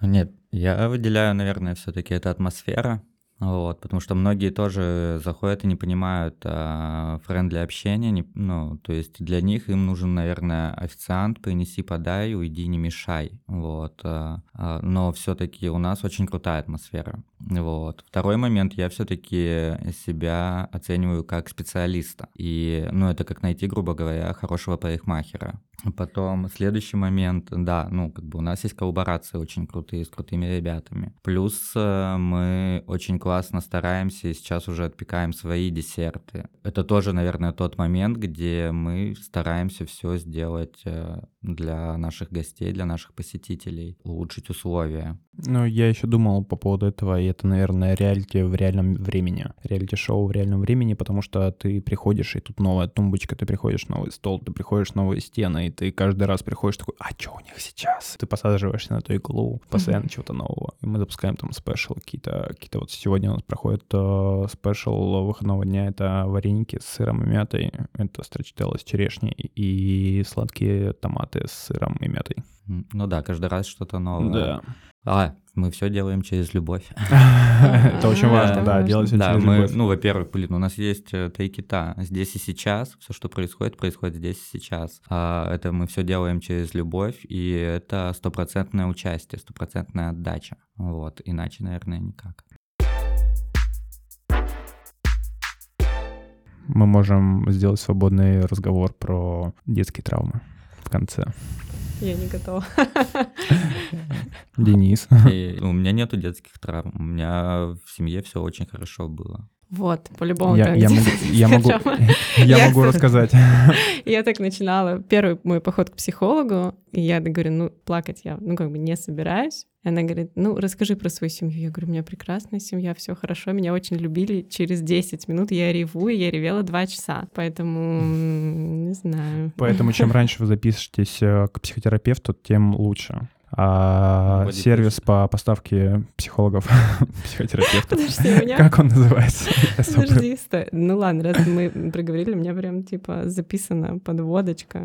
Speaker 3: Нет, я выделяю, наверное, все-таки это атмосфера. Вот, потому что многие тоже заходят и не понимают а, friendly общения, не, ну, то есть для них им нужен, наверное, официант, принеси, подай, уйди, не мешай, вот, а, а, но все-таки у нас очень крутая атмосфера, вот. Второй момент, я все-таки себя оцениваю как специалиста, и, ну, это как найти, грубо говоря, хорошего парикмахера. Потом следующий момент, да, ну, как бы у нас есть коллаборации очень крутые с крутыми ребятами. Плюс э, мы очень классно стараемся и сейчас уже отпекаем свои десерты. Это тоже, наверное, тот момент, где мы стараемся все сделать э, для наших гостей, для наших посетителей, улучшить условия.
Speaker 1: Ну, я еще думал по поводу этого, и это, наверное, реалити в реальном времени. Реалити-шоу в реальном времени, потому что ты приходишь, и тут новая тумбочка, ты приходишь, новый стол, ты приходишь, новые стены, и ты каждый раз приходишь такой, а что у них сейчас? Ты посаживаешься на эту иглу, постоянно чего-то нового. И мы запускаем там special какие-то, какие-то вот сегодня у нас проходит э, special выходного дня, это вареники с сыром и мятой, это страчателла с черешней и сладкие томаты. с сыром и мятой.
Speaker 3: Ну да, каждый раз что-то новое.
Speaker 1: Да.
Speaker 3: А, мы все делаем через любовь.
Speaker 1: Это очень важно, да, делать все через любовь.
Speaker 3: ну, во-первых, блин, у нас есть э, тайкита здесь и сейчас, все, что происходит, происходит здесь и сейчас. А, это мы все делаем через любовь, и это стопроцентное участие, стопроцентная отдача. Вот, иначе, наверное, никак.
Speaker 1: Мы можем сделать свободный разговор про детские травмы в конце.
Speaker 2: Я не готова.
Speaker 1: Денис.
Speaker 3: И у меня нету детских травм, у меня в семье все очень хорошо было.
Speaker 2: Вот, по-любому.
Speaker 1: Я, я могу, я могу, я могу рассказать.
Speaker 2: Я так начинала первый мой поход к психологу, и я говорю, ну, плакать я, ну, как бы не собираюсь. И она говорит, ну, расскажи про свою семью. Я говорю, у меня прекрасная семья, все хорошо, меня очень любили. Через 10 минут я реву, и я ревела 2 часа. Поэтому, не знаю.
Speaker 1: Поэтому чем раньше вы запишетесь э, к психотерапевту, тем лучше. А
Speaker 3: Вроде
Speaker 1: сервис
Speaker 3: пишет.
Speaker 1: по поставке психологов, психотерапевтов,
Speaker 2: Подожди, меня...
Speaker 1: как он называется?
Speaker 2: Подожди, стой. Ну ладно, раз мы проговорили, у меня прям типа записана подводочка.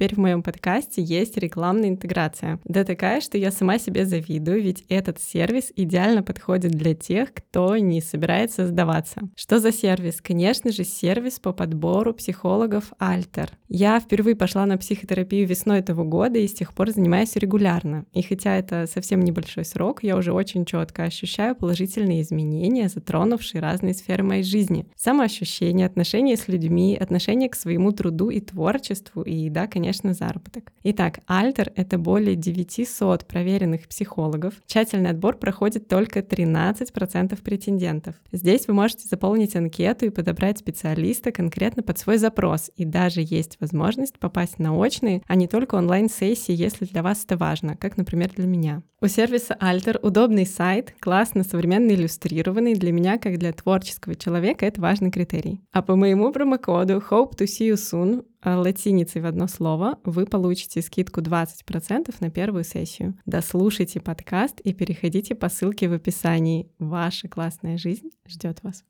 Speaker 2: Теперь в моем подкасте есть рекламная интеграция. Да такая, что я сама себе завидую, ведь этот сервис идеально подходит для тех, кто не собирается сдаваться. Что за сервис? Конечно же, сервис по подбору психологов Альтер. Я впервые пошла на психотерапию весной этого года и с тех пор занимаюсь регулярно. И хотя это совсем небольшой срок, я уже очень четко ощущаю положительные изменения, затронувшие разные сферы моей жизни. Самоощущение, отношения с людьми, отношение к своему труду и творчеству, и да, конечно, заработок. Итак, Альтер — это более 900 проверенных психологов. Тщательный отбор проходит только 13% претендентов. Здесь вы можете заполнить анкету и подобрать специалиста конкретно под свой запрос. И даже есть возможность попасть на очные, а не только онлайн-сессии, если для вас это важно, как, например, для меня. У сервиса Alter удобный сайт, классно, современно иллюстрированный. Для меня, как для творческого человека, это важный критерий. А по моему промокоду Hope to see you soon латиницей в одно слово, вы получите скидку 20% на первую сессию. Дослушайте подкаст и переходите по ссылке в описании. Ваша классная жизнь ждет вас.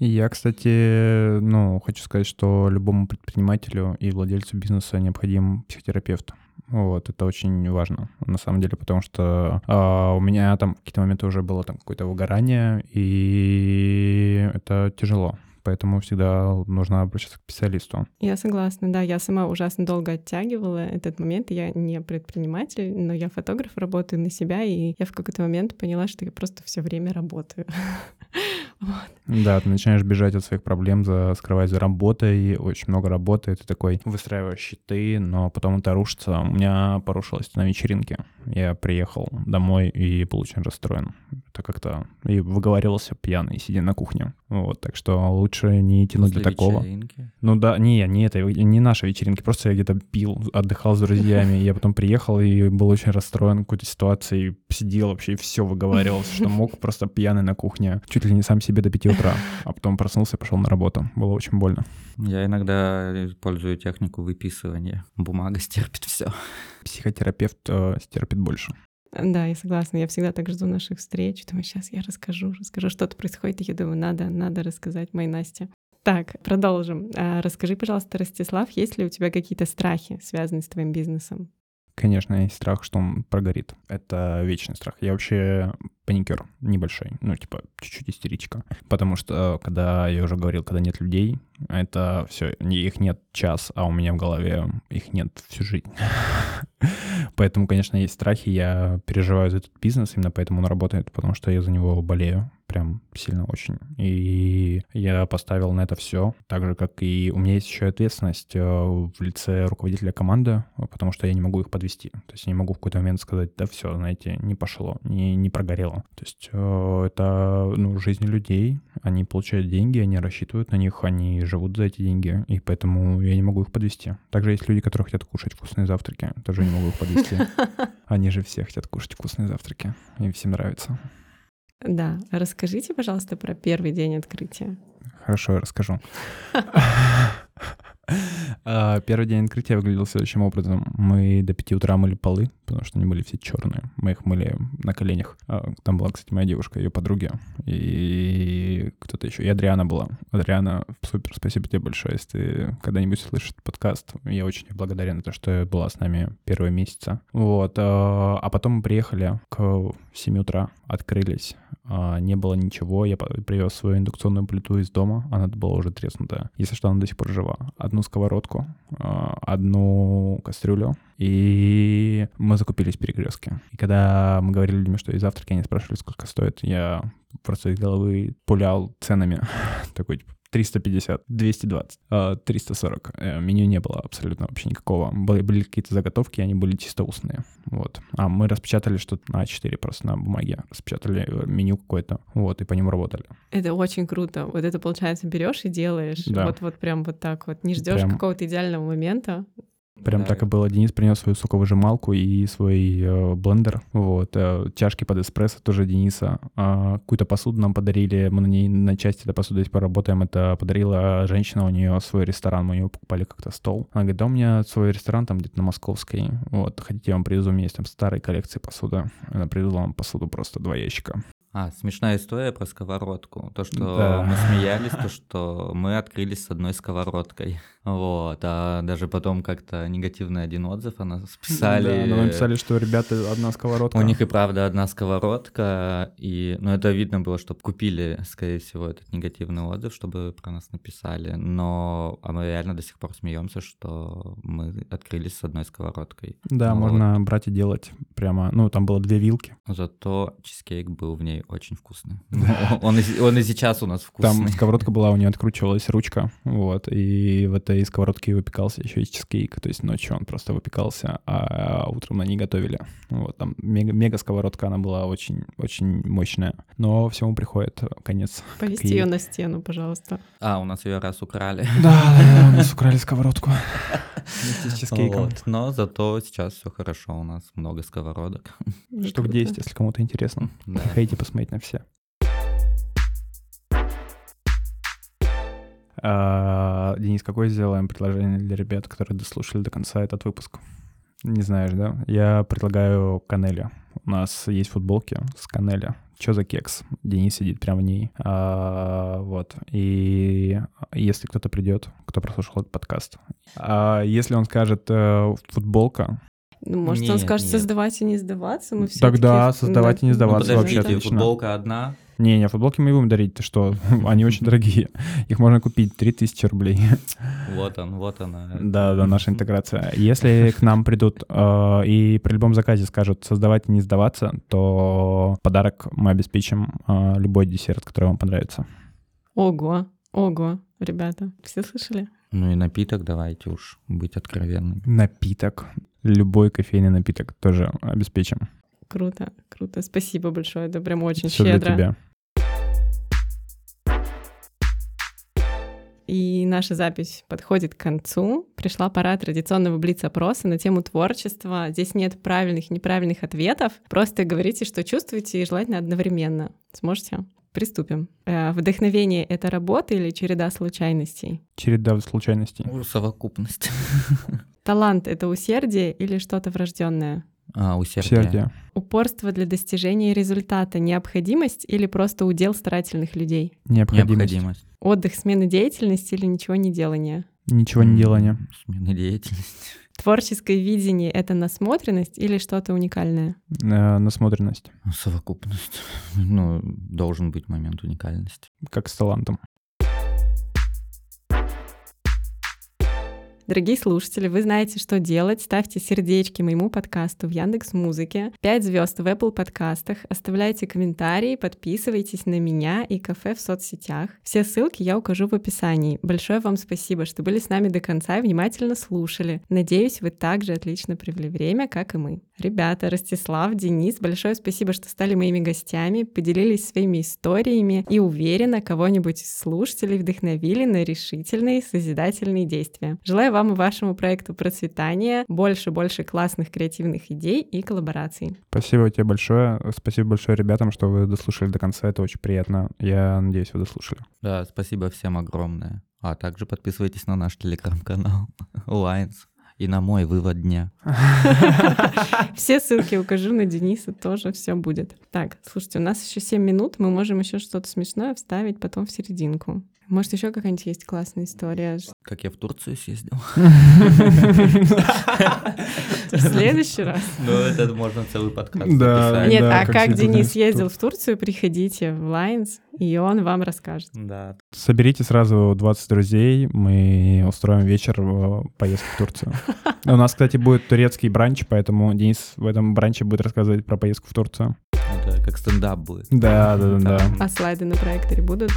Speaker 1: Я, кстати, ну, хочу сказать, что любому предпринимателю и владельцу бизнеса необходим психотерапевт. Вот, это очень важно, на самом деле, потому что а, у меня там какие-то моменты уже было там какое-то выгорание, и это тяжело. Поэтому всегда нужно обращаться к специалисту.
Speaker 2: Я согласна, да, я сама ужасно долго оттягивала этот момент. Я не предприниматель, но я фотограф, работаю на себя, и я в какой-то момент поняла, что я просто все время работаю. Вот.
Speaker 1: Да, ты начинаешь бежать от своих проблем, за, скрывать за работой, очень много работы, ты такой выстраиваешь щиты, но потом это рушится. У меня порушилось на вечеринке. Я приехал домой и был очень расстроен. Это как-то... И выговаривался пьяный, сидя на кухне. Вот, так что лучше не тянуть
Speaker 3: После
Speaker 1: до такого.
Speaker 3: вечеринки.
Speaker 1: Ну да, не, не это, не наши вечеринки, просто я где-то пил, отдыхал с друзьями, я потом приехал и был очень расстроен какой-то ситуацией, сидел вообще и все выговаривался, что мог, просто пьяный на кухне, чуть ли не сам себе до 5 утра, а потом проснулся и пошел на работу. Было очень больно.
Speaker 3: Я иногда использую технику выписывания. Бумага стерпит все.
Speaker 1: Психотерапевт э, стерпит больше.
Speaker 2: Да, я согласна. Я всегда так жду наших встреч. Думаю, сейчас я расскажу, расскажу, что-то происходит. И я думаю, надо, надо рассказать моей Насте. Так, продолжим. А, Расскажи, пожалуйста, Ростислав, есть ли у тебя какие-то страхи, связанные с твоим бизнесом?
Speaker 1: Конечно, есть страх, что он прогорит. Это вечный страх. Я вообще паникер небольшой, ну, типа, чуть-чуть истеричка. Потому что, э, когда я уже говорил, когда нет людей, это все, их нет час, а у меня в голове их нет всю жизнь. Поэтому, конечно, есть страхи, я переживаю за этот бизнес, именно поэтому он работает, потому что я за него болею прям сильно очень. И я поставил на это все, так же, как и у меня есть еще ответственность э, в лице руководителя команды, потому что я не могу их подвести. То есть я не могу в какой-то момент сказать, да все, знаете, не пошло, не, не прогорело. То есть э, это ну, жизнь людей, они получают деньги, они рассчитывают на них, они живут за эти деньги, и поэтому я не могу их подвести. Также есть люди, которые хотят кушать вкусные завтраки, тоже не могу их подвести. Они же все хотят кушать вкусные завтраки, им всем нравится.
Speaker 2: Да, расскажите, пожалуйста, про первый день открытия.
Speaker 1: Хорошо, я расскажу. А, Первый день открытия выглядел следующим образом. Мы до 5 утра мыли полы, потому что они были все черные. Мы их мыли на коленях. А, Там была, кстати, моя девушка, ее подруги. И кто-то еще. И Адриана была. Адриана, супер, спасибо тебе большое, если ты когда-нибудь слышишь подкаст. Я очень благодарен за то, что была с нами первые месяца. Вот. а, А потом мы приехали к 7 утра, открылись. Не было ничего. Я привез свою индукционную плиту из дома. Она была уже треснутая. Если что, она до сих пор жива. Одну сковородку, а, одну кастрюлю. И мы закупились в перекрестке. И когда мы говорили людям, что и завтраки, они спрашивали, сколько стоит, я просто из головы пулял ценами. Такой, типа, 350, 220, а, 340. Э, Меню не было абсолютно вообще никакого. Были, были какие-то заготовки, они были чисто устные. Вот. А мы распечатали что-то на А4 просто на бумаге. Распечатали э, меню какое-то. Вот, и по нему работали.
Speaker 2: Это очень круто. Вот это, получается, берешь и делаешь.
Speaker 1: Да.
Speaker 2: Вот, вот прям вот так вот. Не ждешь
Speaker 1: Прям.
Speaker 2: какого-то идеального момента.
Speaker 1: Прям
Speaker 3: Да.
Speaker 1: так и было. Денис принес свою соковыжималку и свой э, блендер. Вот. э, чашки под эспрессо тоже Дениса. А, какую-то посуду нам подарили. Мы на ней на части этой посуды до сих пор работаем. Это подарила женщина, у нее свой ресторан. Мы у нее покупали как-то стол. Она говорит, да у меня свой ресторан там где-то на Московской. Вот. Хотите, я вам привезу. У меня есть там старые коллекции посуды. Она привезла нам посуду просто два ящика.
Speaker 3: А, смешная история про сковородку. То, что
Speaker 1: Да.
Speaker 3: мы смеялись, то, что мы открылись с одной сковородкой. Вот, а даже потом как-то негативный один отзыв она списали.
Speaker 1: Да, но мы написали, что ребята одна сковородка.
Speaker 3: У них и правда одна сковородка, и, ну, это видно было, что купили, скорее всего, этот негативный отзыв, чтобы про нас написали, но а мы реально до сих пор смеемся, что мы открылись с одной сковородкой.
Speaker 1: Да,
Speaker 3: Вот.
Speaker 1: можно брать и делать прямо. Ну, там было две вилки.
Speaker 3: Зато чизкейк был в ней очень вкусный. Он и, сейчас у нас
Speaker 1: Там
Speaker 3: вкусный.
Speaker 1: сковородка была, у нее откручивалась ручка, вот, и в этой сковородке выпекался еще и чизкейк, то есть ночью он просто выпекался, а утром на ней готовили. Вот, там мега, мега сковородка, она была очень, очень мощная, но всему приходит конец.
Speaker 2: Повесьте
Speaker 1: Какие-
Speaker 2: ее на стену, пожалуйста.
Speaker 3: А, у нас ее раз украли.
Speaker 1: Да, да, да, у нас украли сковородку вместе с чизкейком.
Speaker 3: Вот. Но зато сейчас все хорошо, у нас много сковородок.
Speaker 1: Штук
Speaker 2: круто.
Speaker 1: 10, если кому-то интересно.
Speaker 3: Да.
Speaker 1: Приходите посмотреть на все. Денис, какое сделаем предложение для ребят, которые дослушали до конца этот выпуск? Не знаешь, да? Я предлагаю канели. У нас есть футболки с канели. Что за кекс? Денис сидит прямо в ней. А, вот. И если кто-то придет, кто прослушал этот подкаст, а если он скажет э, футболка,
Speaker 2: Ну, может, он
Speaker 3: Нет,
Speaker 2: скажет
Speaker 3: нет.
Speaker 2: создавать и не сдаваться? Мы
Speaker 1: Тогда
Speaker 2: всё-таки-
Speaker 1: создавать и не
Speaker 2: да.
Speaker 3: Ну,
Speaker 1: сдаваться вообще
Speaker 3: подождите,
Speaker 1: отлично.
Speaker 3: футболка одна.
Speaker 1: Не-не, футболки мы и будем дарить, ты что? Они очень дорогие. Их можно купить 3000 рублей.
Speaker 3: Вот он, вот она.
Speaker 1: Да, да, наша интеграция. Если к нам придут э, и при любом заказе скажут создавать и не сдаваться, то подарок мы обеспечим э, любой десерт, который вам понравится.
Speaker 2: Ого, ого, ребята, все слышали?
Speaker 3: Ну и напиток давайте уж быть откровенными.
Speaker 1: Напиток. Любой кофейный напиток тоже обеспечим.
Speaker 2: Круто, круто. Спасибо большое, это прям очень
Speaker 1: Все для
Speaker 2: щедро.
Speaker 1: тебя.
Speaker 2: И наша запись подходит к концу. Пришла пора традиционного блиц-опроса на тему творчества. Здесь нет правильных и неправильных ответов. Просто говорите, что чувствуете, и желательно одновременно. Сможете? Приступим. Э, Вдохновение — это работа или череда случайностей?
Speaker 1: Череда случайностей.
Speaker 3: Ну, Совокупность.
Speaker 2: Талант — это усердие или что-то врожденное?
Speaker 3: А, усердие.
Speaker 1: Усердие.
Speaker 2: Упорство для достижения результата — необходимость или просто удел старательных людей?
Speaker 1: Необходимость.
Speaker 3: Необходимость.
Speaker 2: Отдых, смена деятельности или ничего не делания?
Speaker 1: Ничего не делания.
Speaker 3: Смена деятельности.
Speaker 2: Творческое видение — это насмотренность или что-то уникальное?
Speaker 1: Э, насмотренность.
Speaker 3: Совокупность. Ну, должен быть момент уникальности.
Speaker 1: Как с талантом.
Speaker 2: Дорогие слушатели, вы знаете, что делать. Ставьте сердечки моему подкасту в Яндекс Музыке, 5 звезд в Apple подкастах, оставляйте комментарии, подписывайтесь на меня и кафе в соцсетях. Все ссылки я укажу в описании. Большое вам спасибо, что были с нами до конца и внимательно слушали. Надеюсь, вы также отлично провели время, как и мы. Ребята, Ростислав, Денис, большое спасибо, что стали моими гостями, поделились своими историями и уверенно кого-нибудь из слушателей вдохновили на решительные созидательные действия. Желаю вам вам и вашему проекту процветания, больше-больше классных креативных идей и коллабораций.
Speaker 1: Спасибо тебе большое. Спасибо большое ребятам, что вы дослушали до конца. Это очень приятно. Я надеюсь, вы дослушали.
Speaker 3: Да, спасибо всем огромное. А также подписывайтесь на наш телеграм-канал Lines и на мой вывод дня.
Speaker 2: Все ссылки укажу на Дениса, тоже все будет. Так, слушайте, у нас еще 7 минут, мы можем еще что-то смешное вставить потом в серединку. Может, еще какая-нибудь есть классная история?
Speaker 3: Как я в Турцию съездил.
Speaker 2: В следующий раз.
Speaker 3: Ну, это можно целый подкаст
Speaker 1: Да.
Speaker 3: записать.
Speaker 2: Нет,
Speaker 1: да,
Speaker 2: а
Speaker 1: как
Speaker 2: Денис
Speaker 1: в
Speaker 2: ездил в Турцию, приходите в Lines, и он вам расскажет.
Speaker 3: Да.
Speaker 1: Соберите сразу 20 друзей, мы устроим вечер э, поездки в Турцию. У нас, кстати, будет турецкий бранч, поэтому Денис в этом бранче будет рассказывать про поездку в Турцию.
Speaker 3: Это как стендап будет.
Speaker 1: Да, да, да, да.
Speaker 2: А слайды на проекторе будут?